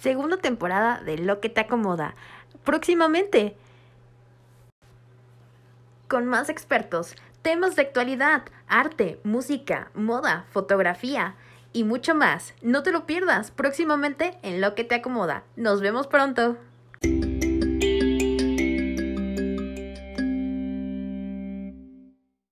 segunda temporada de Lo que te acomoda. Próximamente. Con más expertos, temas de actualidad, arte, música, moda, fotografía y mucho más. No te lo pierdas próximamente en Lo que te acomoda. Nos vemos pronto.